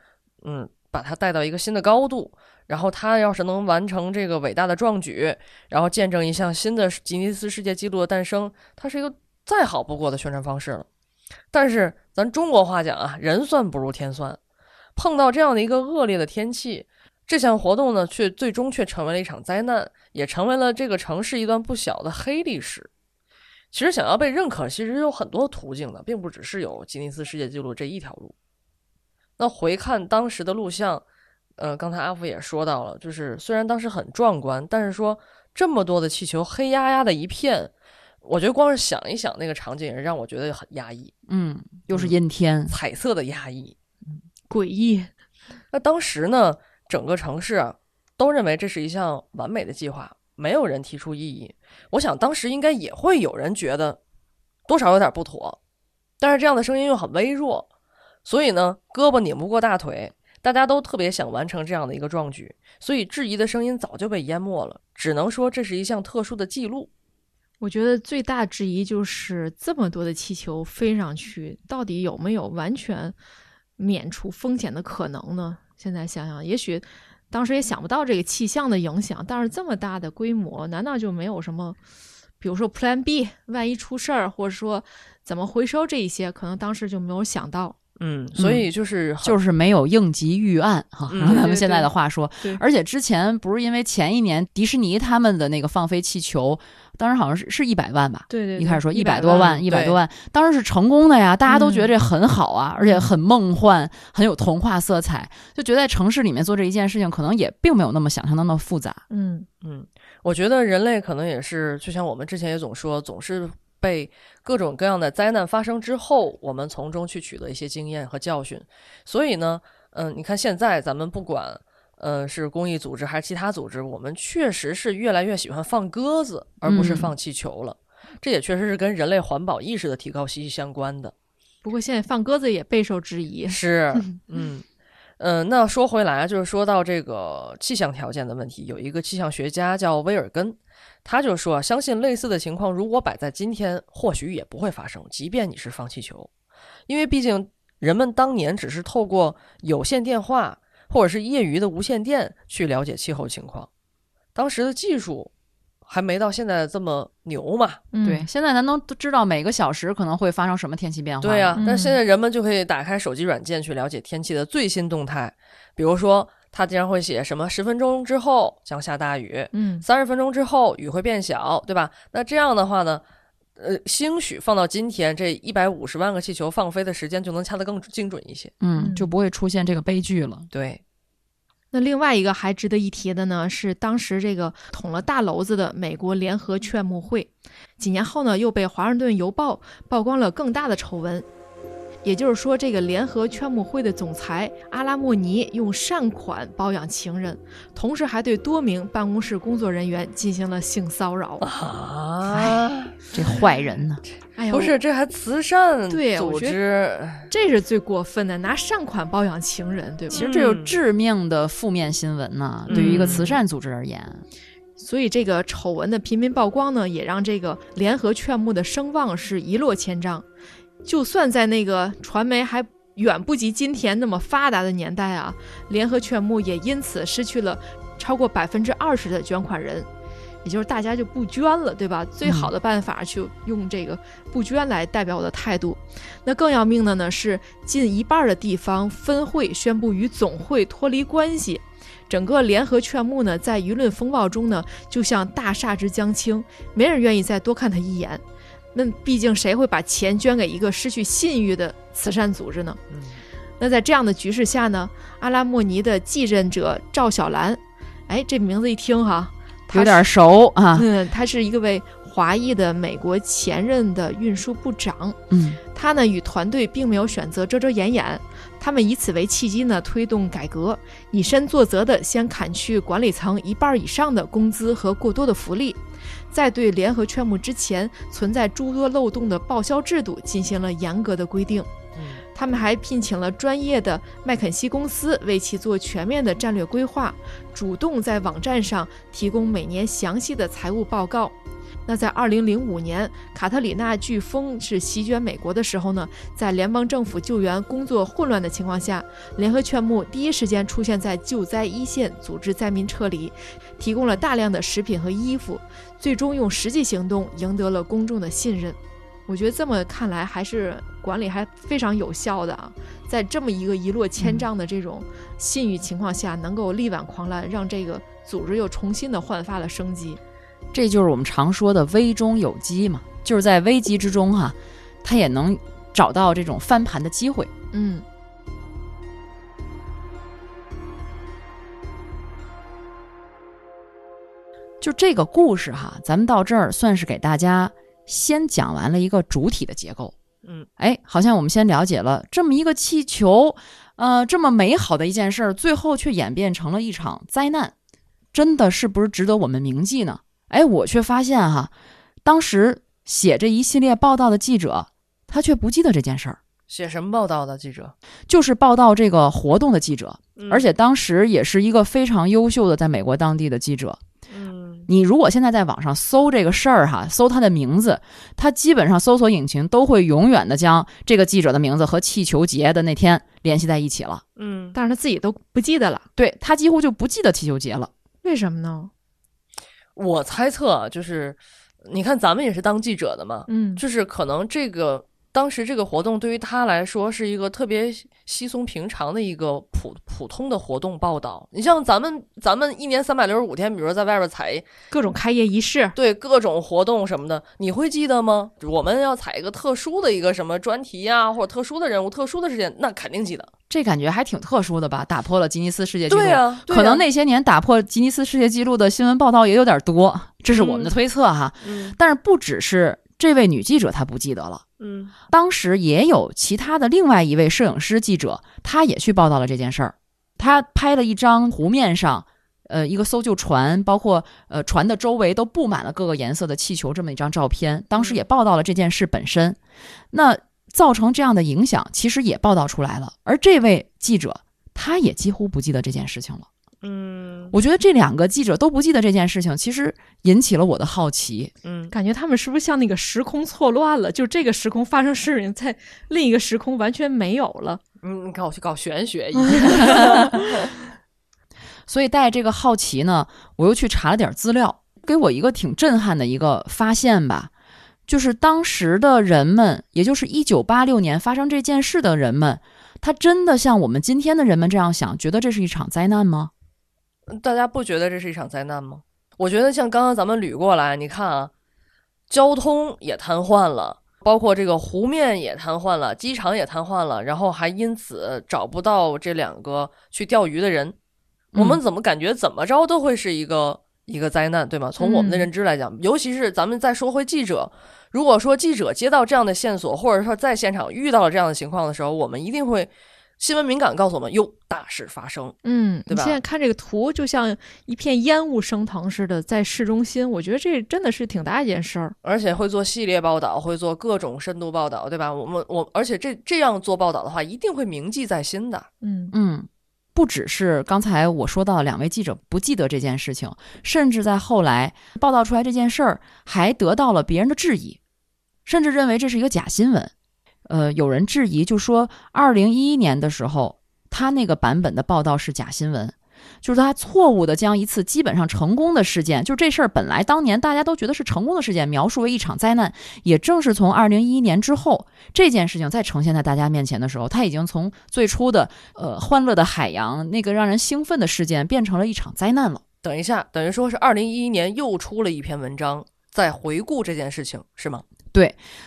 E: 嗯，把它带到一个新的高度。然后，他要是能完成这个伟大的壮举，然后见证一项新的吉尼斯世界纪录的诞生，它是一个再好不过的宣传方式了。但是，咱中国话讲啊，人算不如天算，碰到这样的一个恶劣的天气，这项活动呢，却最终却成为了一场灾难，也成为了这个城市一段不小的黑历史。其实想要被认可，其实有很多途径的，并不只是有吉尼斯世界纪录这一条路。那回看当时的录像，呃，刚才阿福也说到了，就是虽然当时很壮观，但是说这么多的气球，黑压压的一片，我觉得光是想一想那个场景，也让我觉得很压抑，
D: 嗯，又是阴天，
E: 彩色的压抑。
F: 诡异。
E: 那当时呢，整个城市啊都认为这是一项完美的计划，没有人提出异议。我想当时应该也会有人觉得多少有点不妥，但是这样的声音又很微弱，所以呢，胳膊拧不过大腿，大家都特别想完成这样的一个壮举，所以质疑的声音早就被淹没了，只能说这是一项特殊的记录。
F: 我觉得最大质疑就是这么多的气球飞上去，到底有没有完全免除风险的可能呢？现在想想，也许当时也想不到这个气象的影响，但是这么大的规模，难道就没有什么，比如说 Plan B，万一出事儿，或者说怎么回收这一些，可能当时就没有想到。
E: 嗯，所以就是很
D: 就是没有应急预案哈，
E: 嗯
D: 用咱们现在的话说。
F: 对
D: 而且之前不是因为前一年迪士尼他们的那个放飞气球，当时好像是是一百万吧。
F: 对对
D: 一开始说一
F: 一
D: 百多万，一百多万，当时是成功的呀，大家都觉得这很好啊，而且很梦幻，很有童话色彩，就觉得在城市里面做这一件事情，可能也并没有那么想象的那么复杂。
F: 嗯
E: 嗯，我觉得人类可能也是，就像我们之前也总说，总是被各种各样的灾难发生之后，我们从中去取得一些经验和教训。所以呢，嗯，你看现在咱们不管，呃，是公益组织还是其他组织，我们确实是越来越喜欢放鸽子，而不是
D: 嗯
E: 放气球了。这也确实是跟人类环保意识的提高息息相关的。
F: 不过现在放鸽子也备受质疑。
E: 是，嗯。嗯，那说回来，就是说到这个气象条件的问题，有一个气象学家叫威尔根，他就说，相信类似的情况如果摆在今天，或许也不会发生，即便你是放气球，因为毕竟人们当年只是透过有线电话或者是业余的无线电去了解气候情况，当时的技术还没到现在这么牛嘛。
F: 嗯
D: 对，，现在咱都都知道每个小时可能会发生什么天气变化。
E: 对呀、
F: 嗯
E: 但现在人们就可以打开手机软件去了解天气的最新动态，比如说，它经常会写什么十分钟之后将下大雨，
F: 嗯
E: 三十分钟之后雨会变小，对吧？那这样的话呢，呃，兴许放到今天这一百五十万个气球放飞的时间就能掐得更精准一些。
D: 嗯，
F: 嗯
D: 就不会出现这个悲剧了。
E: 对，
F: 那另外一个还值得一提的呢，是当时这个捅了大娄子的美国联合劝募会，几年后呢，又被《华盛顿邮报》曝光了更大的丑闻。也就是说，这个联合劝募会的总裁阿拉莫尼用善款包养情人，同时还对多名办公室工作人员进行了性骚扰。
E: 啊，
D: 这坏人呢？
F: 哎呀，
E: 不是，这还慈善组织，
F: 这是最过分的，拿善款包养情人，对吧？
D: 其实这有
E: 嗯
D: 致命的负面新闻呢。对于一个慈善组织而言，
F: 所以这个丑闻的频频曝光呢，也让这个联合劝募的声望是一落千丈。就算在那个传媒还远不及今天那么发达的年代啊，联合劝募也因此失去了超过百分之二十的捐款人，也就是大家就不捐了，对吧？最好的办法就用这个不捐来代表我的态度。那更要命的呢是，近一半的地方分会宣布与总会脱离关系。整个联合劝募呢，在舆论风暴中呢，就像大厦之将倾，没人愿意再多看他一眼。那毕竟谁会把钱捐给一个失去信誉的慈善组织呢？
E: 嗯
F: 那在这样的局势下呢，阿拉莫尼的继任者赵小兰，哎，这名字一听哈，她
D: 有点熟啊。
F: 嗯，他是一个位华裔的美国前任的运输部长。
D: 嗯
F: 他呢与团队并没有选择遮遮掩掩，他们以此为契机呢推动改革，以身作则的先砍去管理层一半以上的工资和过多的福利，在对联合劝募之前存在诸多漏洞的报销制度进行了严格的规定。
E: 嗯
F: 他们还聘请了专业的麦肯锡公司为其做全面的战略规划，主动在网站上提供每年详细的财务报告。那在2005年，卡特里娜飓风是席卷美国的时候呢，在联邦政府救援工作混乱的情况下，联合劝募第一时间出现在救灾一线，组织灾民撤离，提供了大量的食品和衣服，最终用实际行动赢得了公众的信任。我觉得这么看来，还是管理还非常有效的啊！在这么一个一落千丈的这种信誉情况下，能够力挽狂澜，让这个组织又重新的焕发了生机。
D: 这就是我们常说的危中有机嘛，就是在危机之中哈、他也能找到这种翻盘的机会。
F: 嗯，
D: 就这个故事哈，咱们到这儿算是给大家先讲完了一个主体的结构。
E: 嗯，
D: 哎，好像我们先了解了这么一个气球，呃，这么美好的一件事儿，最后却演变成了一场灾难，真的是不是值得我们铭记呢？哎，我却发现哈，当时写这一系列报道的记者，他却不记得这件事儿，
E: 写什么报道的记者？
D: 就是报道这个活动的记者，
E: 嗯
D: 而且当时也是一个非常优秀的在美国当地的记者。
E: 嗯，
D: 你如果现在在网上搜这个事儿哈，搜他的名字，他基本上搜索引擎都会永远的将这个记者的名字和气球节的那天联系在一起了。
E: 嗯，
F: 但是他自己都不记得了，
D: 对他几乎就不记得气球节了。
F: 为什么呢？
E: 我猜测啊就是，你看咱们也是当记者的嘛，
F: 嗯，
E: 就是可能这个当时这个活动对于他来说是一个特别稀松平常的一个普普通的活动报道。你像咱们咱们一年三百六十五天，比如说在外边采
F: 各种开业仪式，
E: 对各种活动什么的，你会记得吗？我们要采一个特殊的一个什么专题呀、或者特殊的人物、特殊的事件，那肯定记得。
D: 这感觉还挺特殊的吧？打破了吉尼斯世界纪录。
E: 对啊、
D: 可能那些年打破吉尼斯世界纪录的新闻报道也有点多，这是我们的
E: 嗯
D: 推测哈。
E: 嗯
D: 但是不只是这位女记者她不记得了，
E: 嗯
D: 当时也有其他的另外一位摄影师记者，他也去报道了这件事儿。他拍了一张湖面上，呃，一个搜救船，包括呃船的周围都布满了各个颜色的气球这么一张照片。当时也报道了这件事本身。那造成这样的影响，其实也报道出来了。而这位记者，他也几乎不记得这件事情了。
E: 嗯
D: 我觉得这两个记者都不记得这件事情，其实引起了我的好奇。
E: 嗯，
F: 感觉他们是不是像那个时空错乱了？就这个时空发生事情，在另一个时空完全没有了。
E: 嗯，搞搞玄学 (laughs) 一样。(laughs)
D: 所以带这个好奇呢，我又去查了点资料，给我一个挺震撼的一个发现吧，就是当时的人们，也就是一九八六年发生这件事的人们，他真的像我们今天的人们这样想，觉得这是一场灾难吗？
E: 大家不觉得这是一场灾难吗？我觉得像刚刚咱们捋过来，你看啊，交通也瘫痪了，包括这个湖面也瘫痪了，机场也瘫痪了，然后还因此找不到这两个去钓鱼的人。我们
D: 嗯
E: 怎么感觉怎么着都会是一个一个灾难，对吗？从我们的
F: 嗯
E: 认知来讲，尤其是咱们再说回记者，如果说记者接到这样的线索，或者说在现场遇到了这样的情况的时候，我们一定会新闻敏感告诉我们，哟，大事发生。
F: 嗯，
E: 对吧
F: 现在看这个图，就像一片烟雾升腾似的，在市中心，我觉得这真的是挺大一件事儿。
E: 而且会做系列报道，会做各种深度报道，对吧？我们我，而且这这样做报道的话，一定会铭记在心的。
F: 嗯
D: 嗯，不只是刚才我说到两位记者不记得这件事情，甚至在后来报道出来这件事儿，还得到了别人的质疑，甚至认为这是一个假新闻。呃，有人质疑，就说二零一一年的时候，他那个版本的报道是假新闻，就是他错误的将一次基本上成功的事件，就这事儿本来当年大家都觉得是成功的事件，描述为一场灾难。也正是从二零一一年之后，这件事情再呈现在大家面前的时候，它已经从最初的呃欢乐的海洋那个让人兴奋的事件，变成了一场灾难了。
E: 等一下，等于说是二零一一年又出了一篇文章，在回顾这件事情，是吗？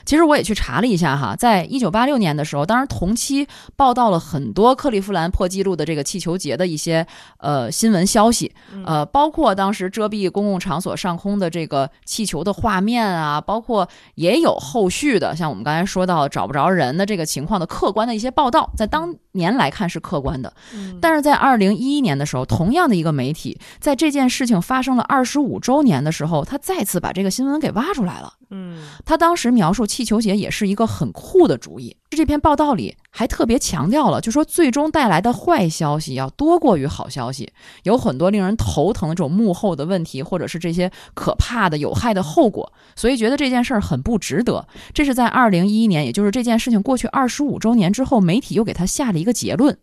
D: 其实我也去查了一下哈，在一九八六年的时候，当然同期报道了很多克利夫兰破纪录的这个气球节的一些呃新闻消息，呃，包括当时遮蔽公共场所上空的这个气球的画面啊，包括也有后续的，像我们刚才说到找不着人的这个情况的客观的一些报道，在当年来看是客观的，但是在二零一一年的时候，同样的一个媒体，在这件事情发生了二十五周年的时候，他再次把这个新闻给挖出来了。
E: 嗯。
D: 他当时描述气球节也是一个很酷的主意。这篇报道里还特别强调了，就说最终带来的坏消息要多过于好消息，有很多令人头疼的这种幕后的问题，或者是这些可怕的有害的后果，所以觉得这件事儿很不值得。这是在二零一一年，也就是这件事情过去二十五周年之后，媒体又给他下了一个结论。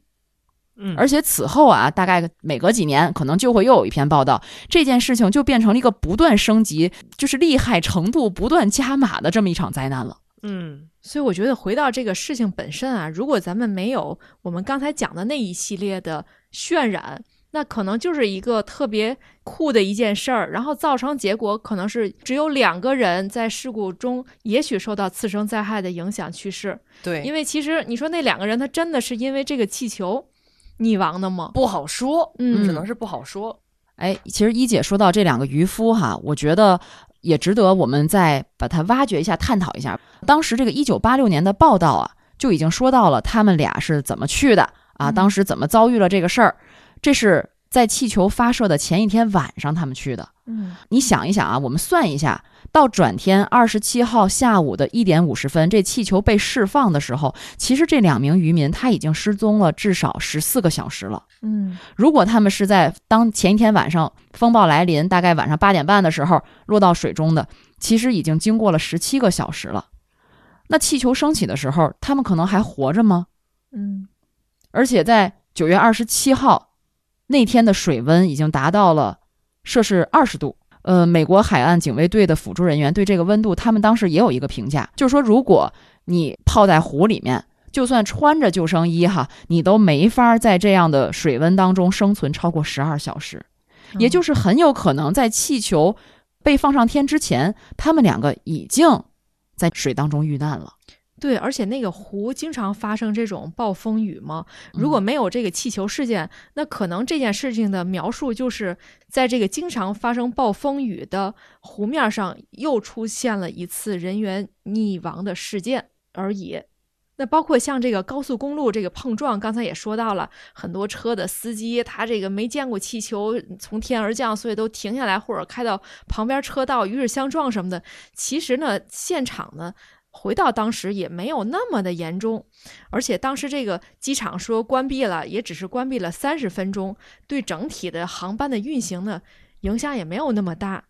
E: 嗯
D: 而且此后啊，大概每隔几年，可能就会又有一篇报道，这件事情就变成了一个不断升级，就是厉害程度不断加码的这么一场灾难了。
E: 嗯
F: 所以我觉得回到这个事情本身啊，如果咱们没有我们刚才讲的那一系列的渲染，那可能就是一个特别酷的一件事儿，然后造成结果可能是只有两个人在事故中也许受到次生灾害的影响去世。
E: 对，
F: 因为其实你说那两个人他真的是因为这个气球溺亡的吗？
E: 不好说，
F: 嗯
E: 只能是不好说。
D: 哎，其实一姐说到这两个渔夫哈，我觉得也值得我们再把它挖掘一下、探讨一下。当时这个一九八六年的报道啊，就已经说到了他们俩是怎么去的啊，
F: 嗯
D: 当时怎么遭遇了这个事儿。这是在气球发射的前一天晚上他们去的。
F: 嗯
D: 你想一想啊，我们算一下，到转天二十七号下午的一点五十分，这气球被释放的时候，其实这两名渔民他已经失踪了至少十四个小时了。
F: 嗯
D: 如果他们是在当前一天晚上风暴来临，大概晚上八点半的时候落到水中的，其实已经经过了十七个小时了。那气球升起的时候，他们可能还活着吗？
F: 嗯
D: 而且在九月二十七号那天的水温已经达到了摄氏二十度。呃，美国海岸警卫队的辅助人员对这个温度，他们当时也有一个评价，就是说，如果你泡在湖里面，就算穿着救生衣哈，你都没法在这样的水温当中生存超过十二小时，也就是很有可能在气球被放上天之前，他们两个已经在水当中遇难了。
F: 对，而且那个湖经常发生这种暴风雨嘛。如果没有这个气球事件，那可能这件事情的描述就是在这个经常发生暴风雨的湖面上又出现了一次人员溺亡的事件而已。那包括像这个高速公路这个碰撞，刚才也说到了，很多车的司机他这个没见过气球从天而降，所以都停下来或者开到旁边车道与日相撞什么的。其实呢，现场呢。回到当时也没有那么的严重，而且当时这个机场说关闭了，也只是关闭了三十分钟，对整体的航班的运行呢影响也没有那么大。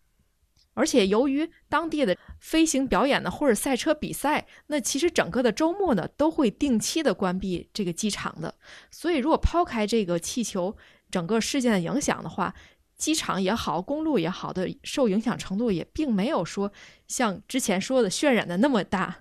F: 而且由于当地的飞行表演呢，或者赛车比赛，那其实整个的周末呢都会定期的关闭这个机场的。所以如果抛开这个气球整个事件的影响的话，机场也好，公路也好的受影响程度也并没有说像之前说的渲染的那么大。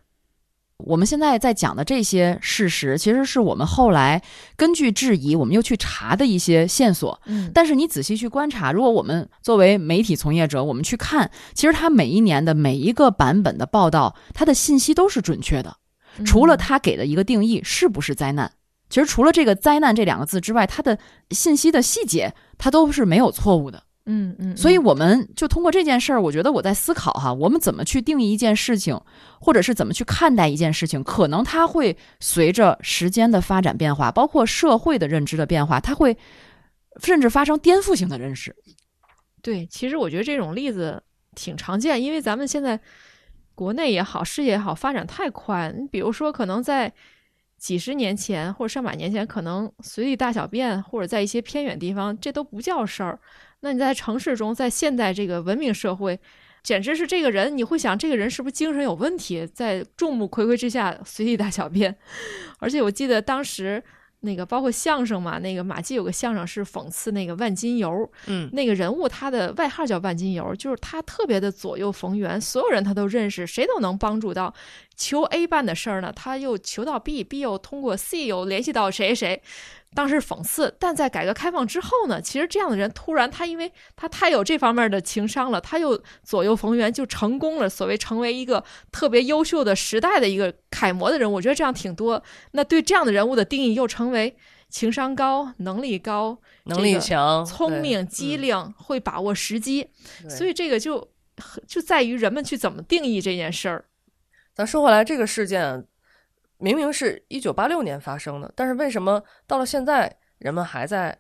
D: 我们现在在讲的这些事实，其实是我们后来根据质疑，我们又去查的一些线索。
F: 嗯
D: 但是你仔细去观察，如果我们作为媒体从业者，我们去看，其实它每一年的每一个版本的报道，它的信息都是准确的，除了它给的一个定义是不是灾难。其实除了这个“灾难”这两个字之外，它的信息的细节它都是没有错误的。
F: 嗯嗯，
D: 所以我们就通过这件事儿，我觉得我在思考哈，我们怎么去定义一件事情，或者是怎么去看待一件事情，可能它会随着时间的发展变化，包括社会的认知的变化，它会甚至发生颠覆性的认识。
F: 对，其实我觉得这种例子挺常见，因为咱们现在国内也好，世界也好，发展太快。你比如说，可能在几十年前或者上百年前，可能随地大小便，或者在一些偏远地方，这都不叫事儿。那你在城市中，在现代这个文明社会，简直是这个人，你会想这个人是不是精神有问题，在众目睽睽之下随地大小便。(laughs) 而且我记得当时那个包括相声嘛，那个马季有个相声是讽刺那个万金油，
E: 嗯，
F: 那个人物他的外号叫万金油，就是他特别的左右逢源，所有人他都认识，谁都能帮助到。求 A 办的事儿呢，他又求到 B，B 又通过 C 又联系到谁谁。当时讽刺，但在改革开放之后呢，其实这样的人突然他因为他太有这方面的情商了，他又左右逢源，就成功了，所谓成为一个特别优秀的时代的一个楷模的人物。我觉得这样挺多。那对这样的人物的定义又成为情商高、能力高、
E: 能力强、对
F: 聪明、机
E: 嗯
F: 灵，会把握时机。所以这个就就在于人们去怎么定义这件事儿。
E: 咱说回来，这个事件明明是一九八六年发生的，但是为什么到了现在人们还在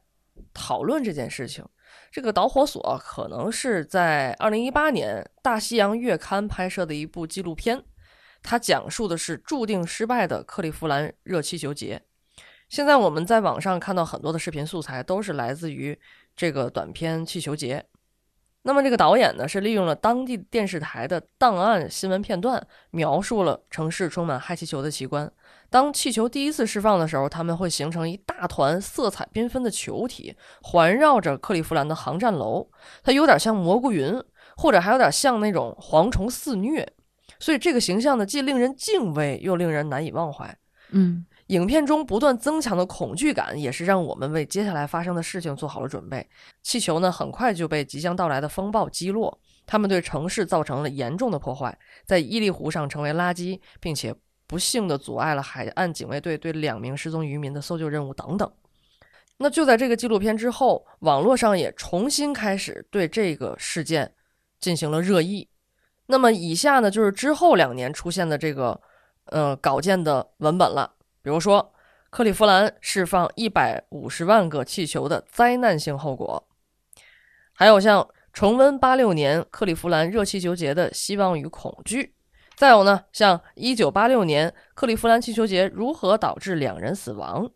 E: 讨论这件事情？这个导火索可能是在二零一八年《大西洋月刊》拍摄的一部纪录片，它讲述的是注定失败的克利夫兰热气球节。现在我们在网上看到很多的视频素材，都是来自于这个短片《气球节》。那么这个导演呢，是利用了当地电视台的档案新闻片段，描述了城市充满氦气球的奇观。当气球第一次释放的时候，它们会形成一大团色彩缤纷的球体，环绕着克利夫兰的航站楼。它有点像蘑菇云，或者还有点像那种蝗虫肆虐。所以这个形象呢，既令人敬畏，又令人难以忘怀。
D: 嗯
E: 影片中不断增强的恐惧感，也是让我们为接下来发生的事情做好了准备。气球呢，很快就被即将到来的风暴击落，它们对城市造成了严重的破坏，在伊利湖上成为垃圾，并且不幸的阻碍了海岸警卫队对两名失踪渔民的搜救任务等等。那就在这个纪录片之后，网络上也重新开始对这个事件进行了热议。那么以下呢，就是之后两年出现的这个呃稿件的文本了。比如说，克利夫兰释放一百五十万个气球的灾难性后果，还有像重温八六年克利夫兰热气球节的希望与恐惧，再有呢，像一九八六年克利夫兰气球节如何导致两人死亡。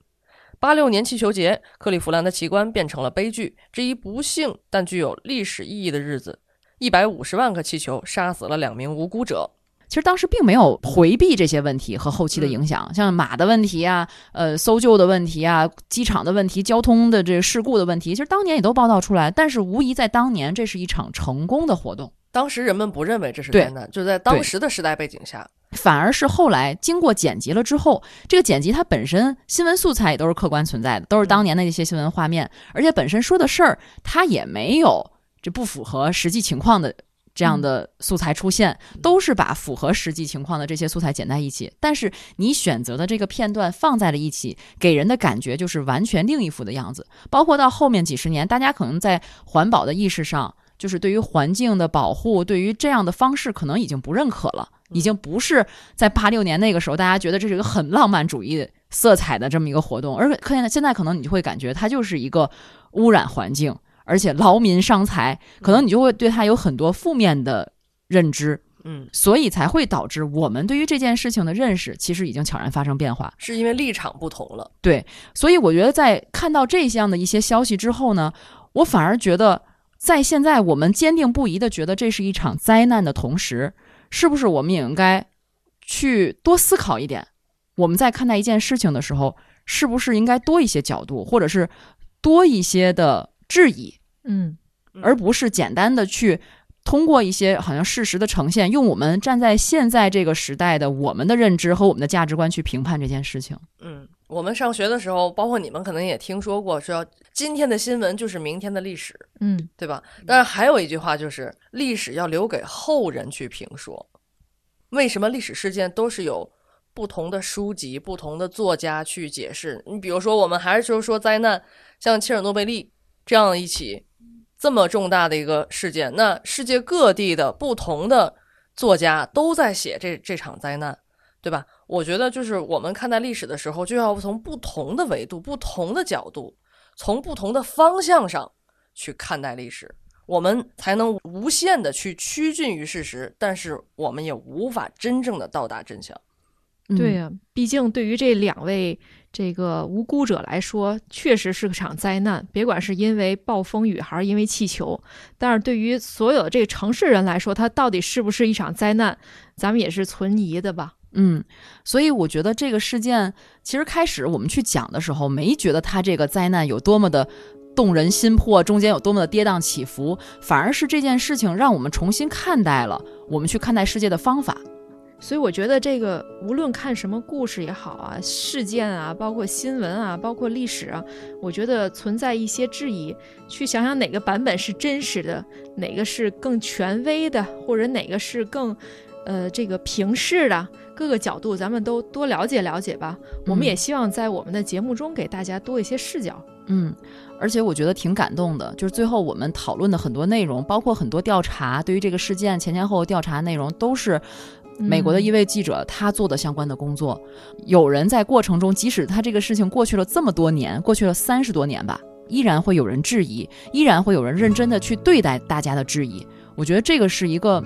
E: 八六年气球节，克利夫兰的奇观变成了悲剧，这一不幸但具有历史意义的日子，一百五十万个气球杀死了两名无辜者。
D: 其实当时并没有回避这些问题和后期的影响，像马的问题啊、呃搜救的问题啊、机场的问题、交通的这个事故的问题，其实当年也都报道出来。但是无疑在当年，这是一场成功的活动。
E: 当时人们不认为这是
D: 对
E: 灾难，就在当时的时代背景下，
D: 反而是后来经过剪辑了之后，这个剪辑它本身新闻素材也都是客观存在的，都是当年的一些新闻画面，而且本身说的事儿它也没有这不符合实际情况的这样的素材出现，都是把符合实际情况的这些素材剪在一起。但是你选择的这个片段放在了一起，给人的感觉就是完全另一副的样子。包括到后面几十年，大家可能在环保的意识上。就是对于环境的保护，对于这样的方式，可能已经不认可了，已经不是在八六年那个时候，大家觉得这是一个很浪漫主义色彩的这么一个活动，而可现在现在可能你就会感觉它就是一个污染环境，而且劳民伤财，可能你就会对他有很多负面的认知。
E: 嗯，
D: 所以才会导致我们对于这件事情的认识其实已经悄然发生变化。
E: 是因为立场不同了。
D: 对，所以我觉得在看到这样的一些消息之后呢，我反而觉得，在现在我们坚定不移的觉得这是一场灾难的同时，是不是我们也应该去多思考一点？我们在看待一件事情的时候，是不是应该多一些角度，或者是多一些的质疑，
F: 嗯
D: 而不是简单的去通过一些好像事实的呈现，用我们站在现在这个时代的我们的认知和我们的价值观去评判这件事情。
E: 嗯，我们上学的时候，包括你们可能也听说过，说今天的新闻就是明天的历史，
F: 嗯
E: 对吧？但是还有一句话就是，历史要留给后人去评说。为什么历史事件都是有不同的书籍、不同的作家去解释？你比如说，我们还是就说灾难，像切尔诺贝利这样一起这么重大的一个事件，那世界各地的不同的作家都在写这这场灾难，对吧？我觉得就是我们看待历史的时候，就要从不同的维度、不同的角度，从不同的方向上去看待历史，我们才能无限的去趋近于事实，但是我们也无法真正的到达真相。
D: 嗯
F: 对呀、毕竟对于这两位这个无辜者来说，确实是个场灾难。别管是因为暴风雨还是因为气球，但是对于所有的这个城市人来说，它到底是不是一场灾难，咱们也是存疑的吧？
D: 嗯，所以我觉得这个事件其实开始我们去讲的时候，没觉得它这个灾难有多么的动人心魄，中间有多么的跌宕起伏，反而是这件事情让我们重新看待了我们去看待世界的方法。
F: 所以我觉得这个无论看什么故事也好啊，事件啊，包括新闻啊，包括历史啊，我觉得存在一些质疑，去想想哪个版本是真实的，哪个是更权威的，或者哪个是更，呃，这个平视的，各个角度咱们都多了解了解吧。我们
D: 嗯
F: 也希望在我们的节目中给大家多一些视角。
D: 嗯，而且我觉得挺感动的，就是最后我们讨论的很多内容，包括很多调查，对于这个事件前前后后调查内容，都是美国的一位记者他做的相关的工作。有人在过程中，即使他这个事情过去了这么多年，过去了三十多年吧，依然会有人质疑，依然会有人认真的去对待大家的质疑。我觉得这个是一个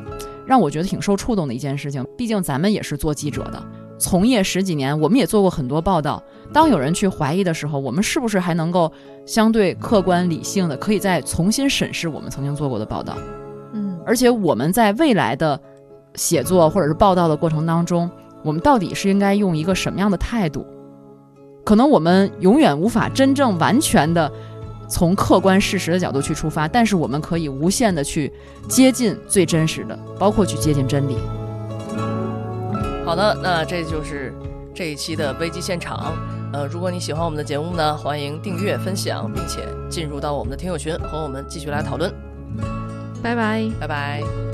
D: 让我觉得挺受触动的一件事情。毕竟咱们也是做记者的，从业十几年，我们也做过很多报道。当有人去怀疑的时候，我们是不是还能够相对客观理性的，可以再重新审视我们曾经做过的报道？
F: 嗯，
D: 而且我们在未来的写作或者是报道的过程当中，我们到底是应该用一个什么样的态度？可能我们永远无法真正完全的从客观事实的角度去出发，但是我们可以无限的去接近最真实的，包括去接近真理。
E: 好的，那这就是这一期的危机现场。呃，如果你喜欢我们的节目呢，欢迎订阅、分享，并且进入到我们的听友群，和我们继续来讨论。
F: 拜拜。
E: 拜拜。